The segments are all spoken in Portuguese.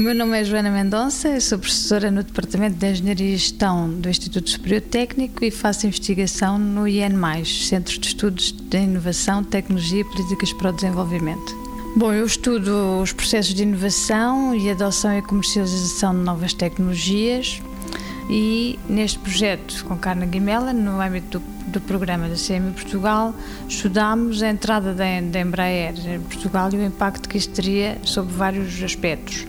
meu nome é Joana Mendonça, sou professora no Departamento de Engenharia e Gestão do Instituto Superior Técnico e faço investigação no IN+, Centro de Estudos de Inovação, Tecnologia e Políticas para o Desenvolvimento. Bom, eu estudo os processos de inovação e adoção e comercialização de novas tecnologias e neste projeto com Carnegie Mellon, no âmbito do, do programa da CM Portugal, estudámos a entrada da, Embraer em Portugal e o impacto que isso teria sobre vários aspectos.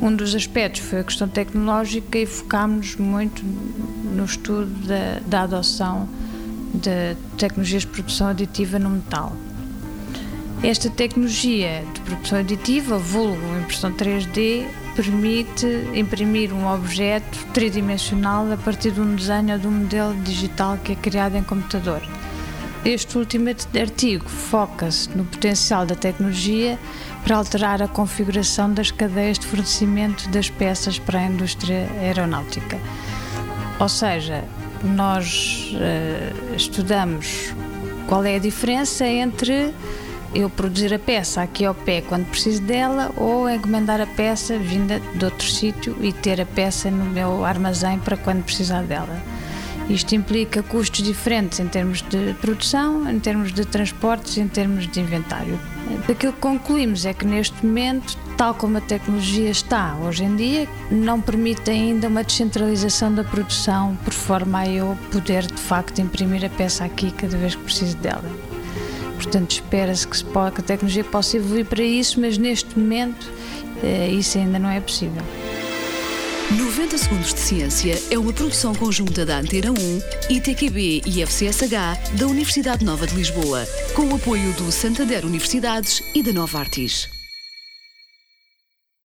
Um dos aspectos foi a questão tecnológica e focámos muito no estudo da, da adoção de tecnologias de produção aditiva no metal. Esta tecnologia de produção aditiva, vulgo impressão 3D, permite imprimir um objeto tridimensional a partir de um desenho ou de um modelo digital que é criado em computador. Este último artigo foca-se no potencial da tecnologia para alterar a configuração das cadeias de fornecimento das peças para a indústria aeronáutica. Ou seja, nós uh, estudamos qual é a diferença entre eu produzir a peça aqui ao pé quando preciso dela ou encomendar a peça vinda de outro sítio e ter a peça no meu armazém para quando precisar dela. Isto implica custos diferentes em termos de produção, em termos de transportes em termos de inventário. Aquilo que concluímos é que neste momento, tal como a tecnologia está hoje em dia, não permite ainda uma descentralização da produção por forma a eu poder de facto imprimir a peça aqui cada vez que preciso dela. Portanto, espera-se que, que a tecnologia possa evoluir para isso, mas neste momento eh, isso ainda não é possível. 90 Segundos de Ciência é uma produção conjunta da Antena 1, ITQB e FCSH da Universidade Nova de Lisboa, com o apoio do Santander Universidades e da Nova Artis.